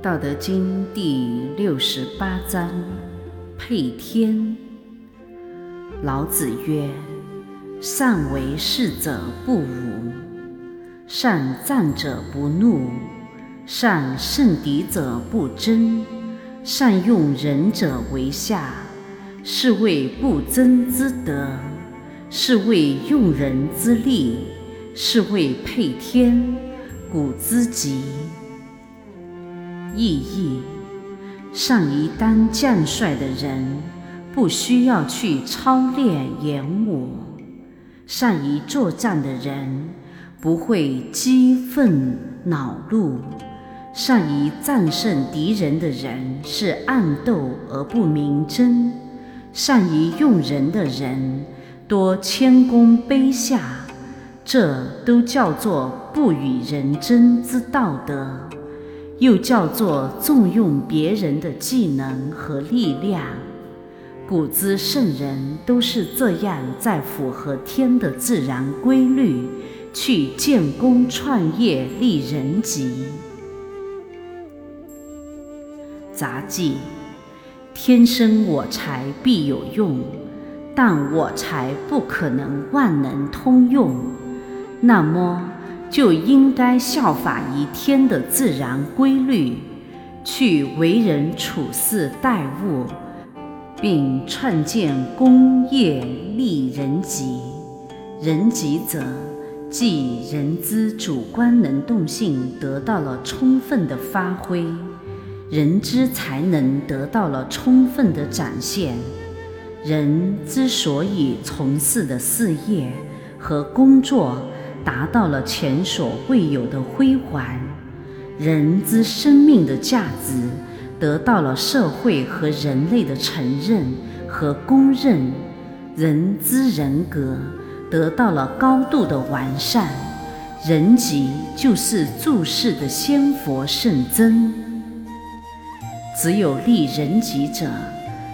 道德经第六十八章：配天。老子曰：“善为士者不武，善战者不怒，善胜敌者不争，善用人者为下，是谓不争之德，是谓用人之力，是谓配天，古之极。”意义：善于当将帅的人，不需要去操练演武；善于作战的人，不会激愤恼怒；善于战胜敌人的人，是暗斗而不明争；善于用人的人，多谦恭卑下。这都叫做不与人争之道德。又叫做重用别人的技能和力量。古之圣人都是这样，在符合天的自然规律去建功创业、立人级。杂技：天生我材必有用，但我才不可能万能通用。那么？就应该效法于天的自然规律，去为人处事待物，并创建功业立人级。人级者，即人之主观能动性得到了充分的发挥，人之才能得到了充分的展现。人之所以从事的事业和工作。达到了前所未有的辉煌，人之生命的价值得到了社会和人类的承认和公认，人之人格得到了高度的完善，人级就是注世的仙佛圣真。只有立人级者，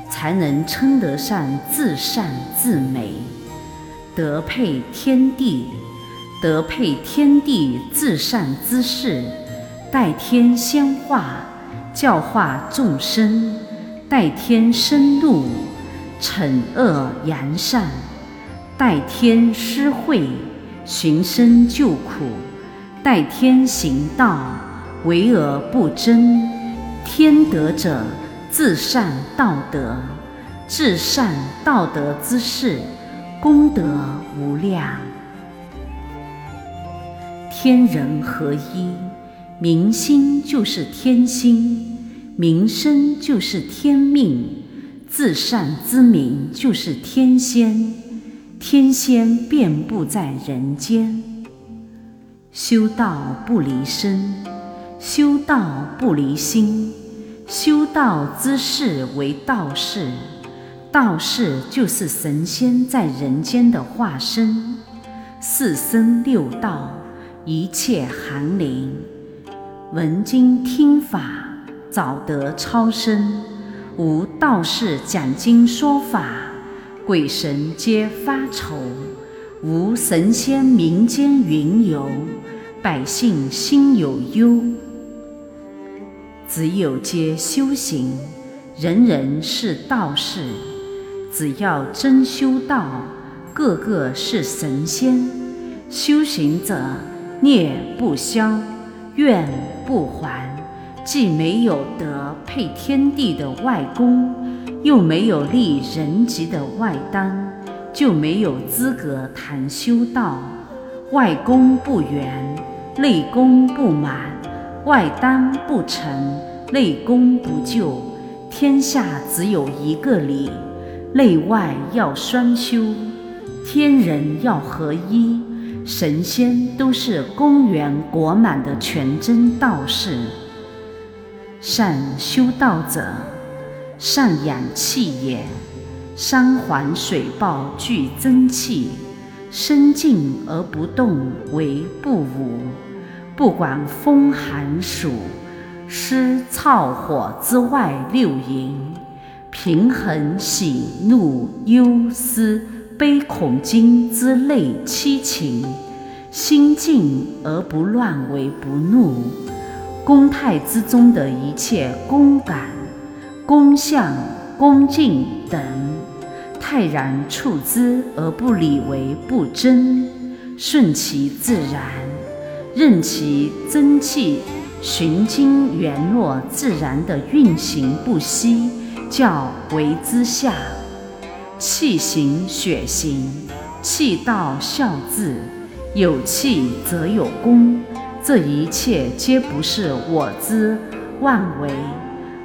才能称得上至善至美，德配天地。德配天地至善之事，代天先化，教化众生；代天生怒，惩恶扬善；代天施惠，寻声救苦；代天行道，为而不争。天德者，至善道德，至善道德之事，功德无量。天人合一，民心就是天心，民生就是天命，至善之民就是天仙，天仙遍布在人间。修道不离身，修道不离心，修道之事为道士，道士就是神仙在人间的化身，四生六道。一切寒灵，闻经听法，早得超生；无道士讲经说法，鬼神皆发愁；无神仙民间云游，百姓心有忧。只有皆修行，人人是道士；只要真修道，个个是神仙。修行者。孽不消，怨不还，既没有得配天地的外功，又没有立人级的外丹，就没有资格谈修道。外功不圆，内功不满；外丹不成，内功不就。天下只有一个理，内外要双修，天人要合一。神仙都是公园国满的全真道士。善修道者，善养气也。山环水抱聚真气，生静而不动为不武。不管风寒暑、湿燥火之外六淫，平衡喜怒忧思。悲恐惊之类七情，心静而不乱为不怒；公态之中的一切公感、公相、恭敬等，泰然处之而不理为不争，顺其自然，任其真气循经圆络自然的运行不息，叫为之下。气行血行，气道效字，有气则有功。这一切皆不是我之妄为，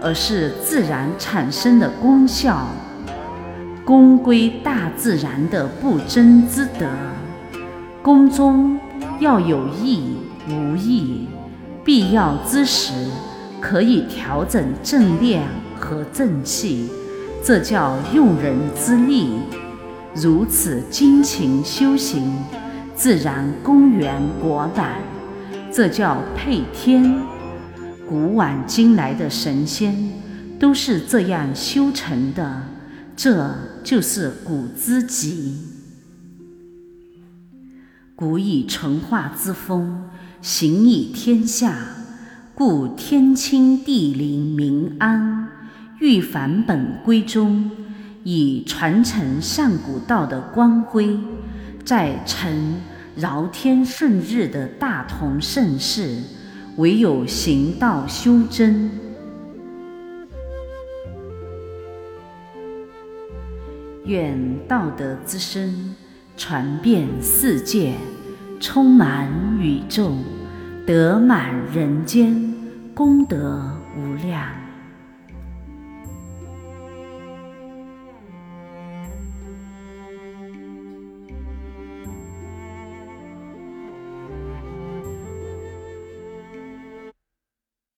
而是自然产生的功效，功归大自然的不争之德。功中要有义无义，必要之时可以调整正念和正气。这叫用人之力，如此精勤修行，自然功源果满。这叫配天。古往今来的神仙都是这样修成的，这就是古之极。古以纯化之风行以天下，故天清地灵民安。欲返本归宗，以传承上古道的光辉，在成饶天顺日的大同盛世，唯有行道修真，愿道德之声传遍世界，充满宇宙，德满人间，功德无量。